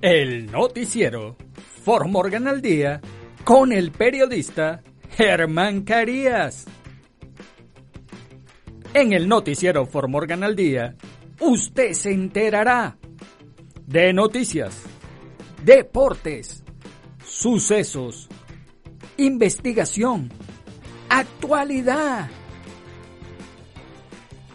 El noticiero For Morgan al día con el periodista Germán Carías. En el noticiero For Morgan al día, usted se enterará de noticias, deportes, sucesos, investigación, actualidad.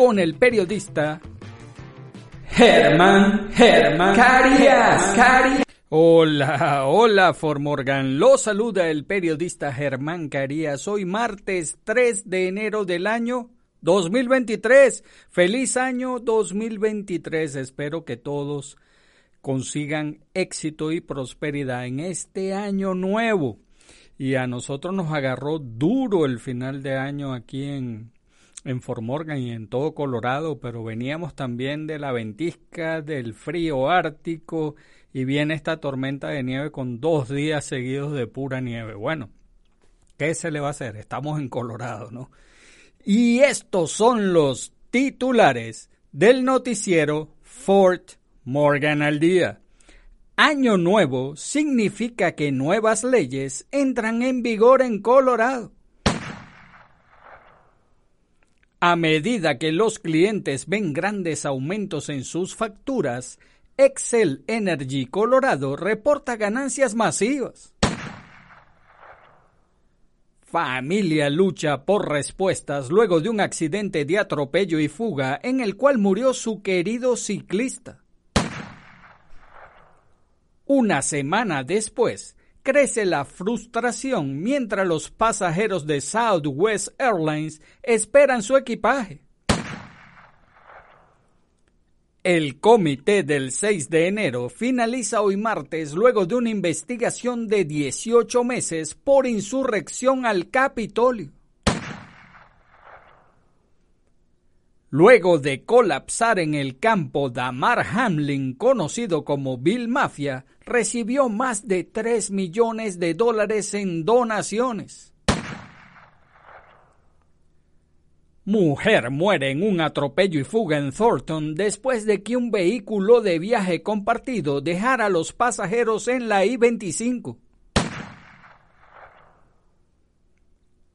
con el periodista Germán Germán Carías. Carías. Hola, hola Formorgan. Lo saluda el periodista Germán Carías. Hoy martes 3 de enero del año 2023. Feliz año 2023. Espero que todos consigan éxito y prosperidad en este año nuevo. Y a nosotros nos agarró duro el final de año aquí en, en Formorgan y en todo Colorado, pero veníamos también de la ventisca, del frío ártico y viene esta tormenta de nieve con dos días seguidos de pura nieve. Bueno, ¿qué se le va a hacer? Estamos en Colorado, ¿no? Y estos son los titulares del noticiero Fort Morgan al día. Año nuevo significa que nuevas leyes entran en vigor en Colorado. A medida que los clientes ven grandes aumentos en sus facturas, Excel Energy Colorado reporta ganancias masivas. Familia lucha por respuestas luego de un accidente de atropello y fuga en el cual murió su querido ciclista. Una semana después, crece la frustración mientras los pasajeros de Southwest Airlines esperan su equipaje. El comité del 6 de enero finaliza hoy martes luego de una investigación de 18 meses por insurrección al Capitolio. Luego de colapsar en el campo, Damar Hamlin, conocido como Bill Mafia, recibió más de 3 millones de dólares en donaciones. Mujer muere en un atropello y fuga en Thornton después de que un vehículo de viaje compartido dejara a los pasajeros en la I-25.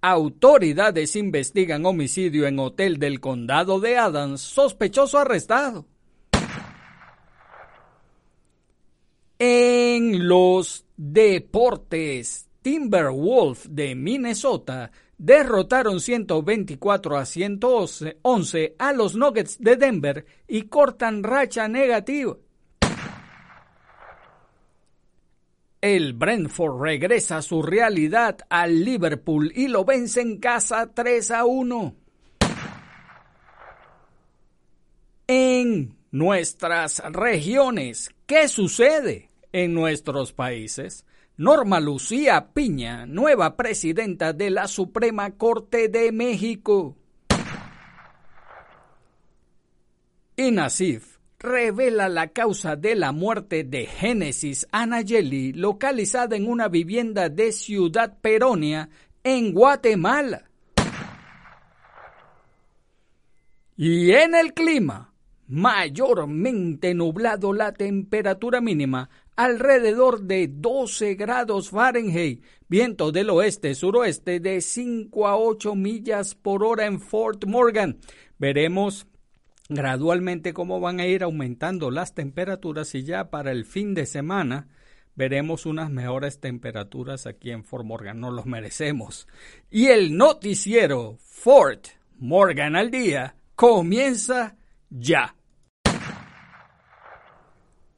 Autoridades investigan homicidio en hotel del condado de Adams, sospechoso arrestado. En los deportes, Timberwolf de Minnesota derrotaron 124 a 111 a los Nuggets de Denver y cortan racha negativa. El Brentford regresa a su realidad al Liverpool y lo vence en casa 3 a 1. En nuestras regiones, ¿qué sucede en nuestros países? Norma Lucía Piña, nueva presidenta de la Suprema Corte de México. INASIF revela la causa de la muerte de Génesis Anayeli, localizada en una vivienda de Ciudad Peronia, en Guatemala. Y en el clima, mayormente nublado la temperatura mínima alrededor de 12 grados Fahrenheit, viento del oeste-suroeste de 5 a 8 millas por hora en Fort Morgan. Veremos gradualmente cómo van a ir aumentando las temperaturas y ya para el fin de semana veremos unas mejores temperaturas aquí en Fort Morgan. No los merecemos. Y el noticiero Fort Morgan al día comienza ya.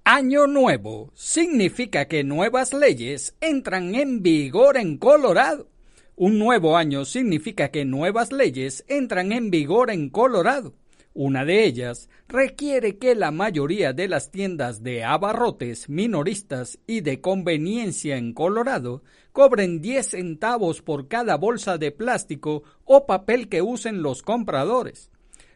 Año nuevo significa que nuevas leyes entran en vigor en Colorado. Un nuevo año significa que nuevas leyes entran en vigor en Colorado. Una de ellas requiere que la mayoría de las tiendas de abarrotes minoristas y de conveniencia en Colorado cobren 10 centavos por cada bolsa de plástico o papel que usen los compradores.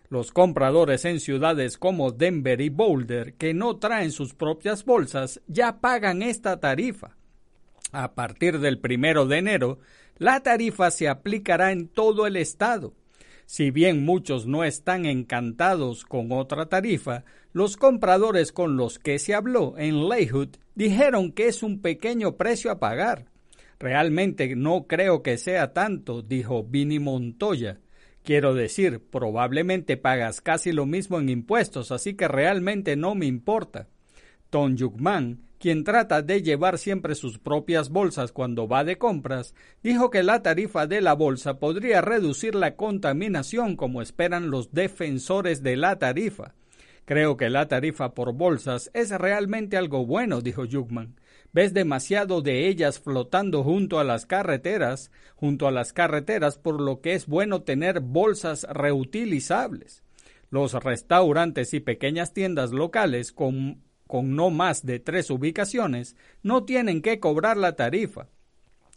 Los compradores en ciudades como Denver y Boulder que no traen sus propias bolsas ya pagan esta tarifa. A partir del primero de enero, la tarifa se aplicará en todo el estado. Si bien muchos no están encantados con otra tarifa, los compradores con los que se habló en Leyhood dijeron que es un pequeño precio a pagar. Realmente no creo que sea tanto, dijo Vini Montoya. Quiero decir, probablemente pagas casi lo mismo en impuestos, así que realmente no me importa. Tom Yukman quien trata de llevar siempre sus propias bolsas cuando va de compras, dijo que la tarifa de la bolsa podría reducir la contaminación como esperan los defensores de la tarifa. Creo que la tarifa por bolsas es realmente algo bueno, dijo Jugman. Ves demasiado de ellas flotando junto a las carreteras, junto a las carreteras, por lo que es bueno tener bolsas reutilizables. Los restaurantes y pequeñas tiendas locales con con no más de tres ubicaciones no tienen que cobrar la tarifa.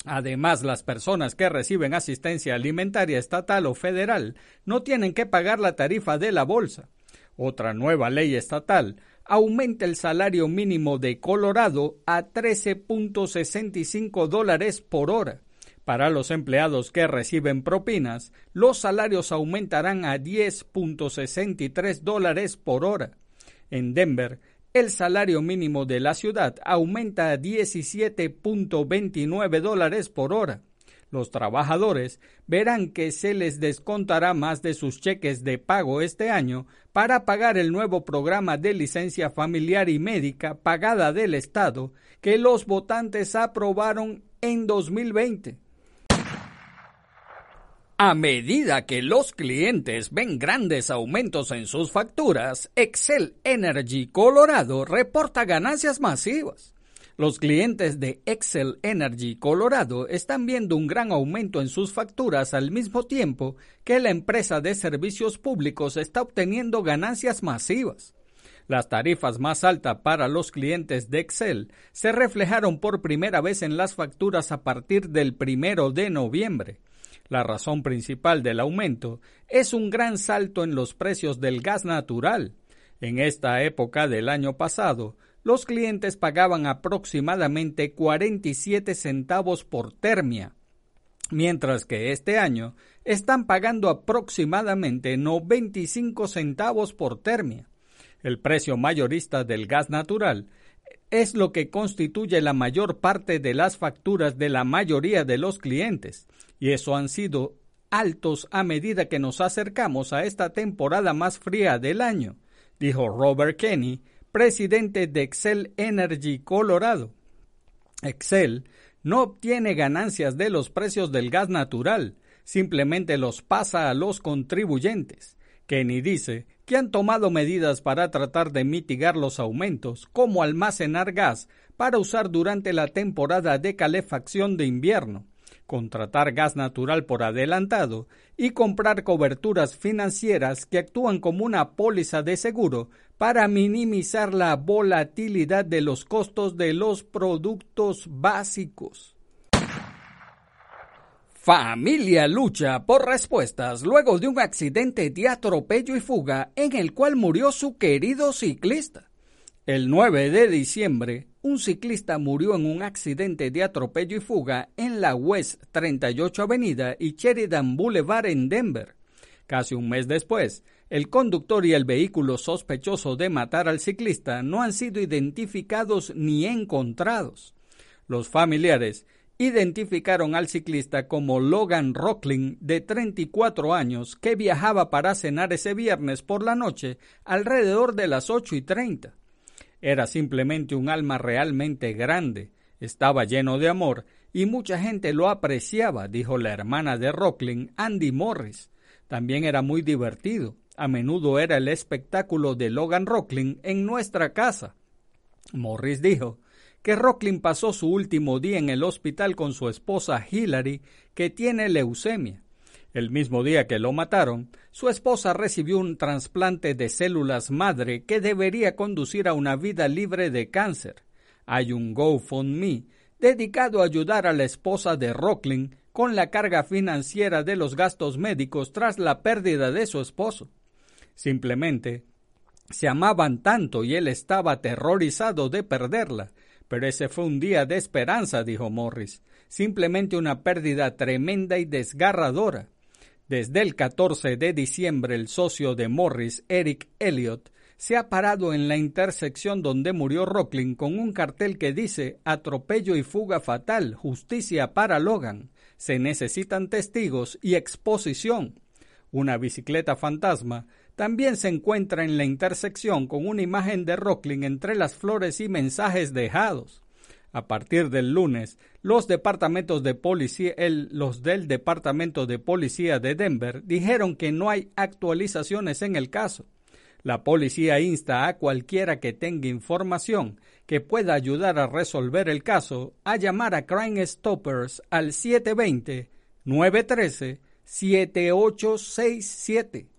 Además, las personas que reciben asistencia alimentaria estatal o federal no tienen que pagar la tarifa de la bolsa. Otra nueva ley estatal aumenta el salario mínimo de Colorado a 13.65 dólares por hora. Para los empleados que reciben propinas, los salarios aumentarán a 10.63 dólares por hora. En Denver, el salario mínimo de la ciudad aumenta a 17.29 dólares por hora. Los trabajadores verán que se les descontará más de sus cheques de pago este año para pagar el nuevo programa de licencia familiar y médica pagada del Estado que los votantes aprobaron en 2020. A medida que los clientes ven grandes aumentos en sus facturas, Excel Energy Colorado reporta ganancias masivas. Los clientes de Excel Energy Colorado están viendo un gran aumento en sus facturas al mismo tiempo que la empresa de servicios públicos está obteniendo ganancias masivas. Las tarifas más altas para los clientes de Excel se reflejaron por primera vez en las facturas a partir del primero de noviembre. La razón principal del aumento es un gran salto en los precios del gas natural. En esta época del año pasado, los clientes pagaban aproximadamente 47 centavos por termia, mientras que este año están pagando aproximadamente 95 centavos por termia. El precio mayorista del gas natural es lo que constituye la mayor parte de las facturas de la mayoría de los clientes, y eso han sido altos a medida que nos acercamos a esta temporada más fría del año, dijo Robert Kenny, presidente de Excel Energy Colorado. Excel no obtiene ganancias de los precios del gas natural, simplemente los pasa a los contribuyentes. Kenny dice que han tomado medidas para tratar de mitigar los aumentos, como almacenar gas para usar durante la temporada de calefacción de invierno, contratar gas natural por adelantado y comprar coberturas financieras que actúan como una póliza de seguro para minimizar la volatilidad de los costos de los productos básicos. Familia lucha por respuestas luego de un accidente de atropello y fuga en el cual murió su querido ciclista. El 9 de diciembre, un ciclista murió en un accidente de atropello y fuga en la West 38 Avenida y Sheridan Boulevard en Denver. Casi un mes después, el conductor y el vehículo sospechoso de matar al ciclista no han sido identificados ni encontrados. Los familiares identificaron al ciclista como Logan Rocklin, de 34 años, que viajaba para cenar ese viernes por la noche alrededor de las 8 y 30. Era simplemente un alma realmente grande, estaba lleno de amor y mucha gente lo apreciaba, dijo la hermana de Rocklin, Andy Morris. También era muy divertido. A menudo era el espectáculo de Logan Rocklin en nuestra casa. Morris dijo que Rocklin pasó su último día en el hospital con su esposa Hillary, que tiene leucemia. El mismo día que lo mataron, su esposa recibió un trasplante de células madre que debería conducir a una vida libre de cáncer. Hay un GoFundMe dedicado a ayudar a la esposa de Rocklin con la carga financiera de los gastos médicos tras la pérdida de su esposo. Simplemente se amaban tanto y él estaba aterrorizado de perderla. Pero ese fue un día de esperanza, dijo Morris. Simplemente una pérdida tremenda y desgarradora. Desde el 14 de diciembre, el socio de Morris, Eric Elliott, se ha parado en la intersección donde murió Rocklin con un cartel que dice Atropello y fuga fatal, justicia para Logan. Se necesitan testigos y exposición. Una bicicleta fantasma también se encuentra en la intersección con una imagen de Rocklin entre las flores y mensajes dejados. A partir del lunes, los departamentos de policía, los del Departamento de Policía de Denver dijeron que no hay actualizaciones en el caso. La policía insta a cualquiera que tenga información que pueda ayudar a resolver el caso a llamar a Crime Stoppers al 720 913 7867.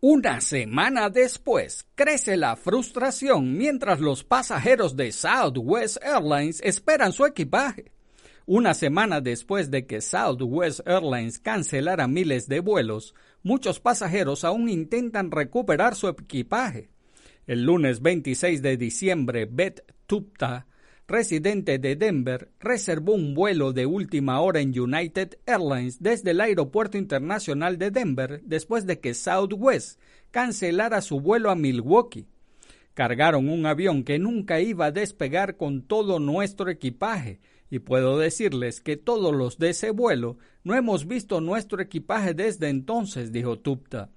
Una semana después, crece la frustración mientras los pasajeros de Southwest Airlines esperan su equipaje. Una semana después de que Southwest Airlines cancelara miles de vuelos, muchos pasajeros aún intentan recuperar su equipaje. El lunes 26 de diciembre, Beth Tupta, residente de Denver, reservó un vuelo de última hora en United Airlines desde el Aeropuerto Internacional de Denver después de que Southwest cancelara su vuelo a Milwaukee. Cargaron un avión que nunca iba a despegar con todo nuestro equipaje, y puedo decirles que todos los de ese vuelo no hemos visto nuestro equipaje desde entonces, dijo Tupta.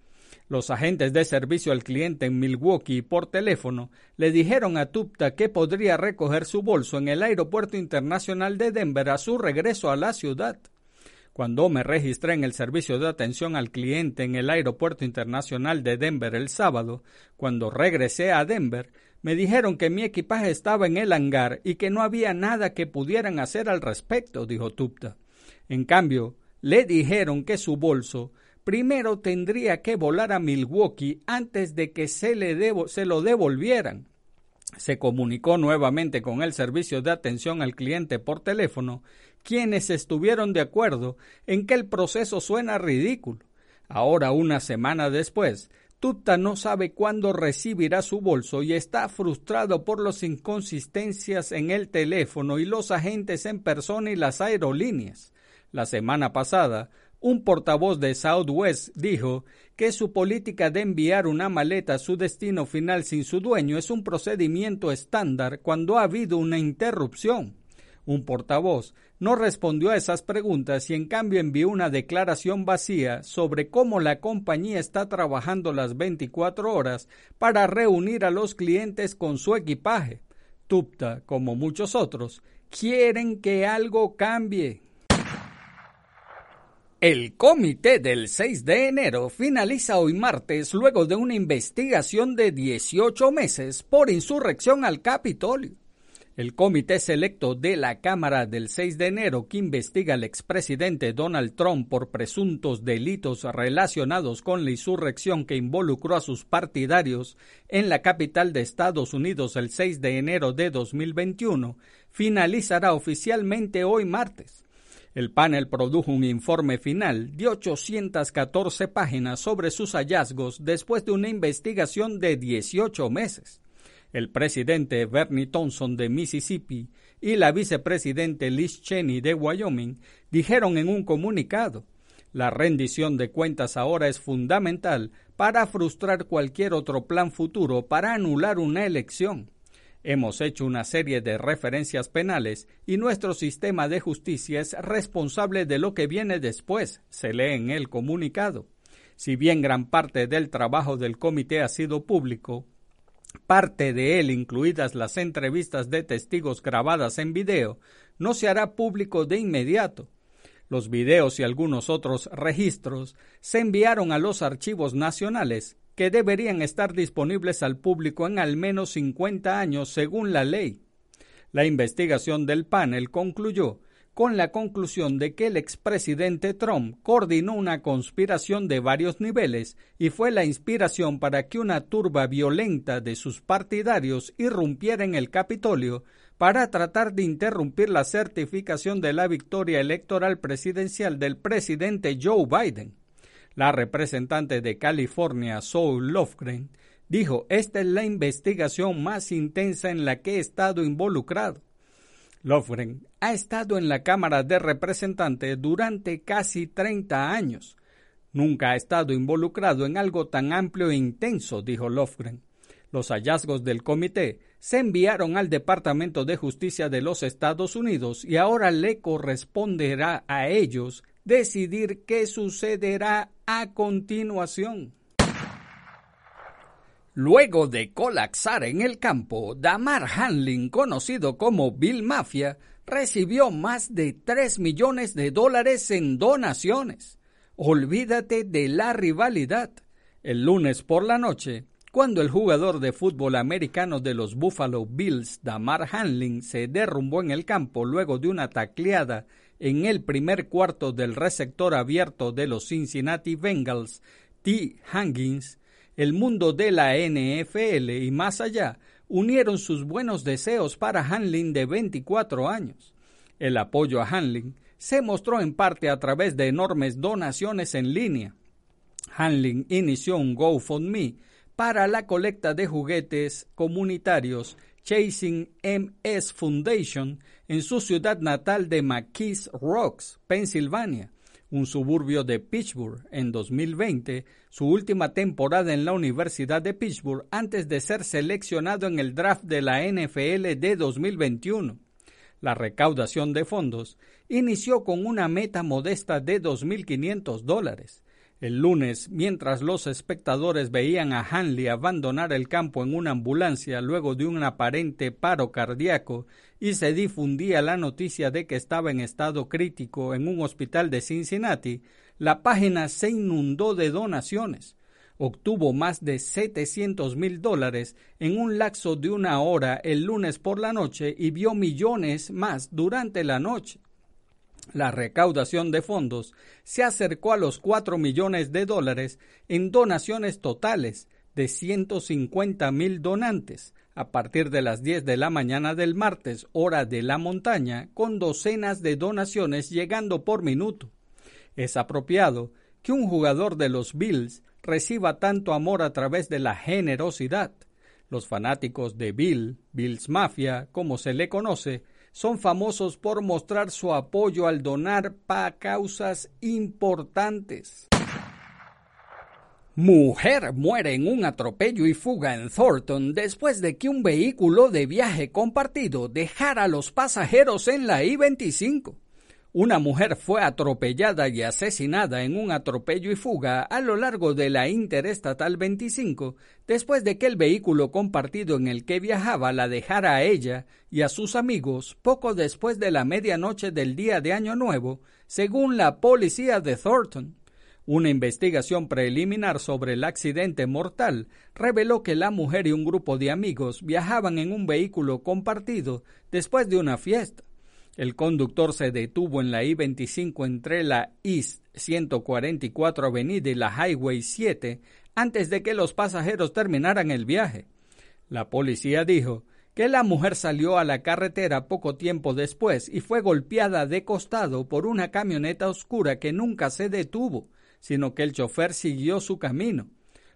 Los agentes de servicio al cliente en Milwaukee por teléfono le dijeron a Tupta que podría recoger su bolso en el Aeropuerto Internacional de Denver a su regreso a la ciudad. Cuando me registré en el servicio de atención al cliente en el Aeropuerto Internacional de Denver el sábado, cuando regresé a Denver, me dijeron que mi equipaje estaba en el hangar y que no había nada que pudieran hacer al respecto, dijo Tupta. En cambio, le dijeron que su bolso primero tendría que volar a Milwaukee antes de que se, le lo devolvieran. Se comunicó nuevamente con el servicio de atención al cliente por teléfono, quienes estuvieron de acuerdo en que el proceso suena ridículo. Ahora, una semana después, Tupta no sabe cuándo recibirá su bolso y está frustrado por las inconsistencias en el teléfono y los agentes en persona y las aerolíneas. La semana pasada, un portavoz de Southwest dijo que su política de enviar una maleta a su destino final sin su dueño es un procedimiento estándar cuando ha habido una interrupción. Un portavoz no respondió a esas preguntas y en cambio envió una declaración vacía sobre cómo la compañía está trabajando las 24 horas para reunir a los clientes con su equipaje. Tupta, como muchos otros, quieren que algo cambie. El comité del 6 de enero finaliza hoy martes luego de una investigación de 18 meses por insurrección al Capitolio. El comité selecto de la Cámara del 6 de enero que investiga al expresidente Donald Trump por presuntos delitos relacionados con la insurrección que involucró a sus partidarios en la capital de Estados Unidos el 6 de enero de 2021 finalizará oficialmente hoy martes. El panel produjo un informe final de 814 páginas sobre sus hallazgos después de una investigación de 18 meses. El presidente Bernie Thompson de Mississippi y la vicepresidente Liz Cheney de Wyoming dijeron en un comunicado la rendición de cuentas ahora es fundamental para frustrar cualquier otro plan futuro para anular una elección. Hemos hecho una serie de referencias penales y nuestro sistema de justicia es responsable de lo que viene después, se lee en el comunicado. Si bien gran parte del trabajo del comité ha sido público, parte de él, incluidas las entrevistas de testigos grabadas en video, no se hará público de inmediato. Los videos y algunos otros registros se enviaron a los archivos nacionales que deberían estar disponibles al público en al menos 50 años según la ley. La investigación del panel concluyó con la conclusión de que el expresidente Trump coordinó una conspiración de varios niveles y fue la inspiración para que una turba violenta de sus partidarios irrumpiera en el Capitolio para tratar de interrumpir la certificación de la victoria electoral presidencial del presidente Joe Biden. La representante de California, Saul Lofgren, dijo, esta es la investigación más intensa en la que he estado involucrado. Lofgren ha estado en la Cámara de Representantes durante casi 30 años. Nunca ha estado involucrado en algo tan amplio e intenso, dijo Lofgren. Los hallazgos del comité se enviaron al Departamento de Justicia de los Estados Unidos y ahora le corresponderá a ellos decidir qué sucederá a continuación. Luego de colapsar en el campo, Damar Hanlin, conocido como Bill Mafia, recibió más de 3 millones de dólares en donaciones. Olvídate de la rivalidad. El lunes por la noche, cuando el jugador de fútbol americano de los Buffalo Bills, Damar Hanlin, se derrumbó en el campo luego de una tacleada en el primer cuarto del receptor abierto de los Cincinnati Bengals, T. Hangins, el mundo de la NFL y más allá unieron sus buenos deseos para Hanlin de 24 años. El apoyo a Hanlin se mostró en parte a través de enormes donaciones en línea. Hanlin inició un GoFundMe para la colecta de juguetes comunitarios Chasing MS Foundation en su ciudad natal de McKees Rocks, Pensilvania, un suburbio de Pittsburgh, en 2020, su última temporada en la Universidad de Pittsburgh antes de ser seleccionado en el draft de la NFL de 2021. La recaudación de fondos inició con una meta modesta de 2.500 dólares, el lunes, mientras los espectadores veían a Hanley abandonar el campo en una ambulancia luego de un aparente paro cardíaco y se difundía la noticia de que estaba en estado crítico en un hospital de Cincinnati, la página se inundó de donaciones. Obtuvo más de 700 mil dólares en un lapso de una hora el lunes por la noche y vio millones más durante la noche. La recaudación de fondos se acercó a los 4 millones de dólares en donaciones totales de 150 mil donantes a partir de las 10 de la mañana del martes, hora de la montaña, con docenas de donaciones llegando por minuto. Es apropiado que un jugador de los Bills reciba tanto amor a través de la generosidad. Los fanáticos de Bill, Bills Mafia, como se le conoce, son famosos por mostrar su apoyo al donar para causas importantes. Mujer muere en un atropello y fuga en Thornton después de que un vehículo de viaje compartido dejara a los pasajeros en la I-25. Una mujer fue atropellada y asesinada en un atropello y fuga a lo largo de la Interestatal 25 después de que el vehículo compartido en el que viajaba la dejara a ella y a sus amigos poco después de la medianoche del día de Año Nuevo, según la policía de Thornton. Una investigación preliminar sobre el accidente mortal reveló que la mujer y un grupo de amigos viajaban en un vehículo compartido después de una fiesta. El conductor se detuvo en la I-25 entre la East 144 Avenida y la Highway 7 antes de que los pasajeros terminaran el viaje. La policía dijo que la mujer salió a la carretera poco tiempo después y fue golpeada de costado por una camioneta oscura que nunca se detuvo, sino que el chofer siguió su camino.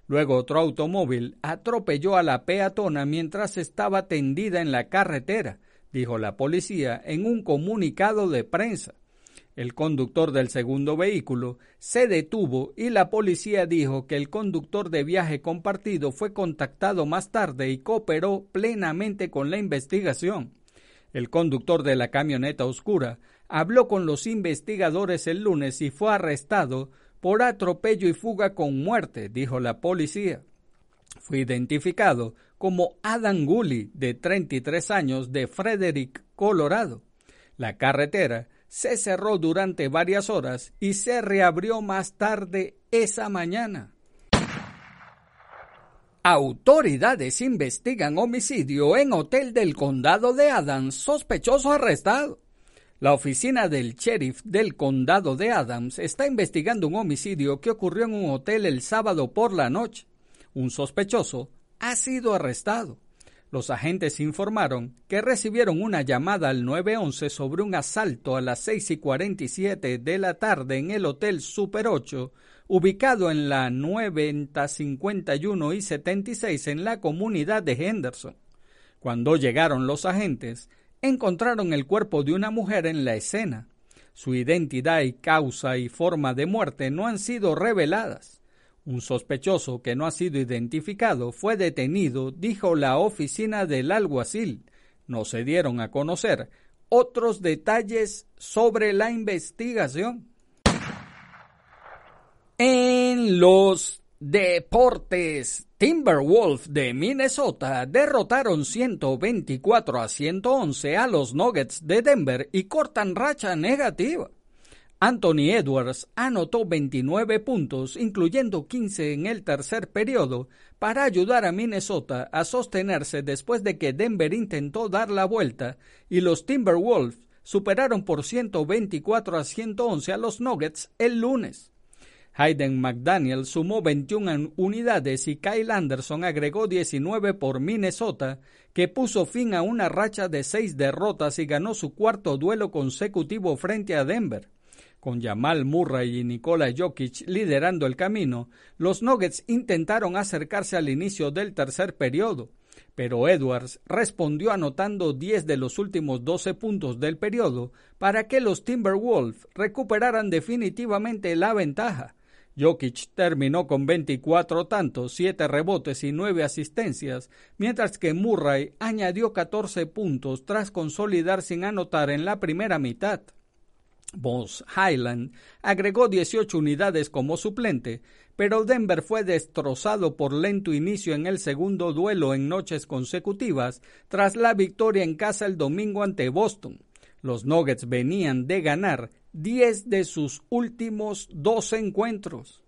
Luego otro automóvil atropelló a la peatona mientras estaba tendida en la carretera, dijo la policía en un comunicado de prensa. El conductor del segundo vehículo se detuvo y la policía dijo que el conductor de viaje compartido fue contactado más tarde y cooperó plenamente con la investigación. El conductor de la camioneta oscura habló con los investigadores el lunes y fue arrestado por atropello y fuga con muerte, dijo la policía. Fue identificado como Adam Gully, de 33 años, de Frederick, Colorado. La carretera se cerró durante varias horas y se reabrió más tarde esa mañana. Autoridades investigan homicidio en hotel del condado de Adams, sospechoso arrestado. La oficina del sheriff del condado de Adams está investigando un homicidio que ocurrió en un hotel el sábado por la noche. Un sospechoso ha sido arrestado. Los agentes informaron que recibieron una llamada al 911 sobre un asalto a las 6 y 47 de la tarde en el Hotel Super 8, ubicado en la 90, 51 y 76 en la comunidad de Henderson. Cuando llegaron los agentes, encontraron el cuerpo de una mujer en la escena. Su identidad y causa y forma de muerte no han sido reveladas. Un sospechoso que no ha sido identificado fue detenido, dijo la oficina del alguacil. No se dieron a conocer otros detalles sobre la investigación. En los deportes, Timberwolves de Minnesota derrotaron 124 a 111 a los Nuggets de Denver y cortan racha negativa. Anthony Edwards anotó 29 puntos, incluyendo 15 en el tercer periodo, para ayudar a Minnesota a sostenerse después de que Denver intentó dar la vuelta y los Timberwolves superaron por 124 a 111 a los Nuggets el lunes. Hayden McDaniel sumó 21 unidades y Kyle Anderson agregó 19 por Minnesota, que puso fin a una racha de seis derrotas y ganó su cuarto duelo consecutivo frente a Denver. Con Jamal Murray y Nikola Jokic liderando el camino, los Nuggets intentaron acercarse al inicio del tercer periodo, pero Edwards respondió anotando 10 de los últimos 12 puntos del periodo para que los Timberwolves recuperaran definitivamente la ventaja. Jokic terminó con 24 tantos, 7 rebotes y 9 asistencias, mientras que Murray añadió 14 puntos tras consolidar sin anotar en la primera mitad. Boss Highland agregó 18 unidades como suplente, pero Denver fue destrozado por lento inicio en el segundo duelo en noches consecutivas tras la victoria en casa el domingo ante Boston. Los Nuggets venían de ganar 10 de sus últimos dos encuentros.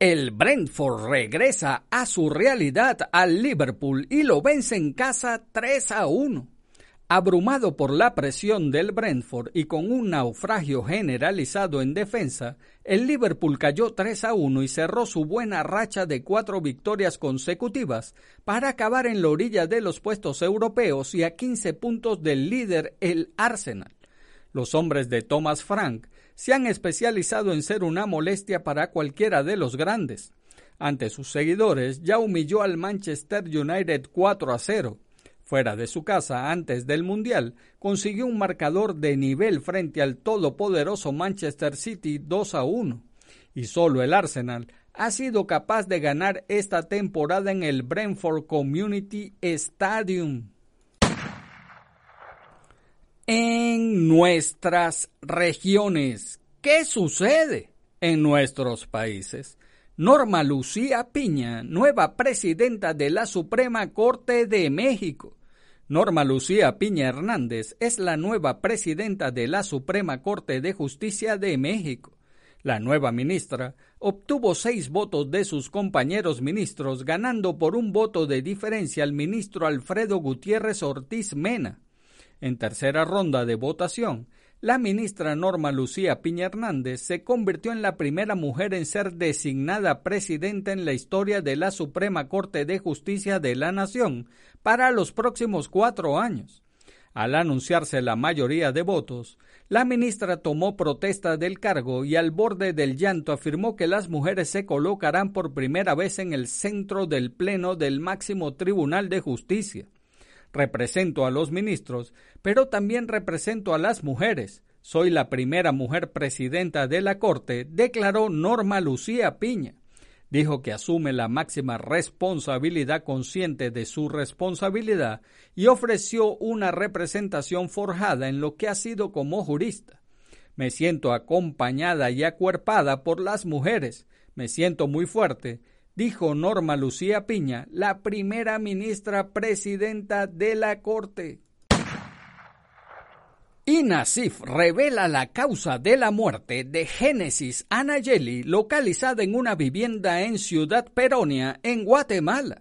El Brentford regresa a su realidad al Liverpool y lo vence en casa 3 a 1. Abrumado por la presión del Brentford y con un naufragio generalizado en defensa, el Liverpool cayó 3 a 1 y cerró su buena racha de cuatro victorias consecutivas para acabar en la orilla de los puestos europeos y a 15 puntos del líder, el Arsenal. Los hombres de Thomas Frank se han especializado en ser una molestia para cualquiera de los grandes. Ante sus seguidores ya humilló al Manchester United 4 a 0 Fuera de su casa antes del Mundial, consiguió un marcador de nivel frente al todopoderoso Manchester City 2 a 1. Y solo el Arsenal ha sido capaz de ganar esta temporada en el Brentford Community Stadium. En nuestras regiones, ¿qué sucede en nuestros países? Norma Lucía Piña, nueva presidenta de la Suprema Corte de México. Norma Lucía Piña Hernández es la nueva presidenta de la Suprema Corte de Justicia de México. La nueva ministra obtuvo seis votos de sus compañeros ministros, ganando por un voto de diferencia al ministro Alfredo Gutiérrez Ortiz Mena. En tercera ronda de votación, la ministra Norma Lucía Piña Hernández se convirtió en la primera mujer en ser designada presidenta en la historia de la Suprema Corte de Justicia de la Nación para los próximos cuatro años. Al anunciarse la mayoría de votos, la ministra tomó protesta del cargo y al borde del llanto afirmó que las mujeres se colocarán por primera vez en el centro del Pleno del máximo Tribunal de Justicia. Represento a los ministros, pero también represento a las mujeres. Soy la primera mujer presidenta de la Corte, declaró Norma Lucía Piña. Dijo que asume la máxima responsabilidad consciente de su responsabilidad y ofreció una representación forjada en lo que ha sido como jurista. Me siento acompañada y acuerpada por las mujeres. Me siento muy fuerte dijo Norma Lucía Piña, la primera ministra presidenta de la Corte. INASIF revela la causa de la muerte de Génesis Anayeli, localizada en una vivienda en Ciudad Peronia, en Guatemala.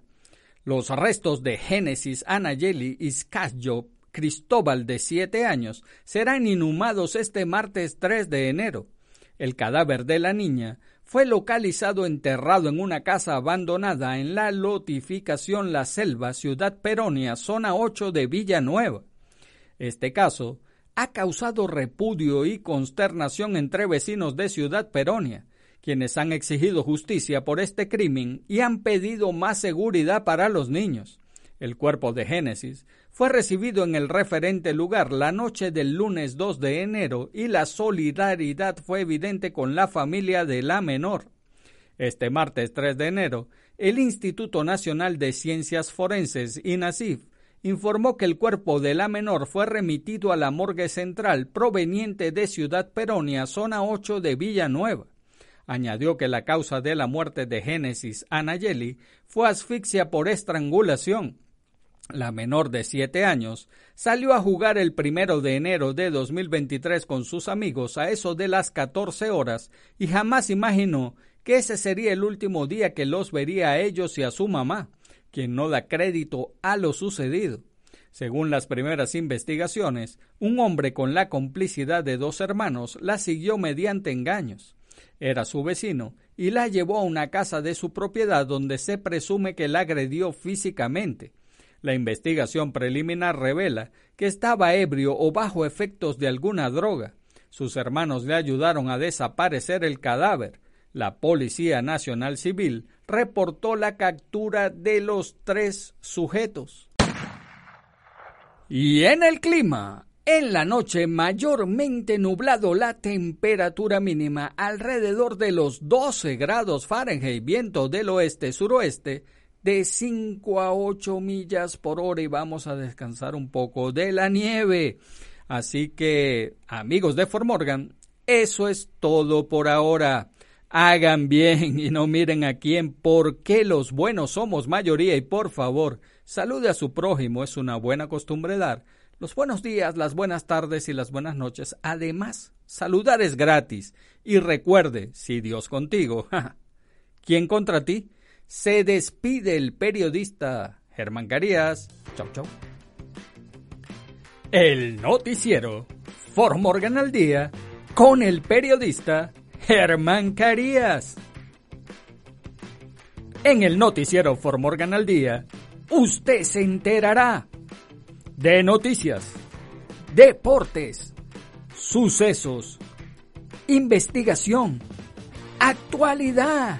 Los restos de Génesis Anayeli Iscayo Cristóbal, de siete años, serán inhumados este martes 3 de enero. El cadáver de la niña fue localizado enterrado en una casa abandonada en la lotificación La Selva, Ciudad Peronia, zona 8 de Villanueva. Este caso ha causado repudio y consternación entre vecinos de Ciudad Peronia, quienes han exigido justicia por este crimen y han pedido más seguridad para los niños. El cuerpo de Génesis fue recibido en el referente lugar la noche del lunes 2 de enero y la solidaridad fue evidente con la familia de la menor. Este martes 3 de enero, el Instituto Nacional de Ciencias Forenses, INASIF, informó que el cuerpo de la menor fue remitido a la morgue central proveniente de Ciudad Peronia, zona 8 de Villanueva. Añadió que la causa de la muerte de Génesis Anayeli fue asfixia por estrangulación la menor de siete años, salió a jugar el primero de enero de 2023 con sus amigos a eso de las 14 horas y jamás imaginó que ese sería el último día que los vería a ellos y a su mamá, quien no da crédito a lo sucedido. Según las primeras investigaciones, un hombre con la complicidad de dos hermanos la siguió mediante engaños. Era su vecino y la llevó a una casa de su propiedad donde se presume que la agredió físicamente. La investigación preliminar revela que estaba ebrio o bajo efectos de alguna droga. Sus hermanos le ayudaron a desaparecer el cadáver. La Policía Nacional Civil reportó la captura de los tres sujetos. Y en el clima, en la noche mayormente nublado, la temperatura mínima alrededor de los 12 grados Fahrenheit, viento del oeste-suroeste, de 5 a 8 millas por hora y vamos a descansar un poco de la nieve. Así que, amigos de Formorgan, eso es todo por ahora. Hagan bien y no miren a quién, porque los buenos somos mayoría y por favor, salude a su prójimo, es una buena costumbre dar. Los buenos días, las buenas tardes y las buenas noches. Además, saludar es gratis. Y recuerde, si Dios contigo, ¿quién contra ti? Se despide el periodista Germán Carías. Chau, chau. El noticiero Formorgan al día con el periodista Germán Carías. En el noticiero Formorgan al día, usted se enterará de noticias, deportes, sucesos, investigación, actualidad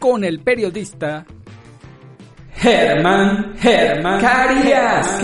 con el periodista Germán Germán Carías.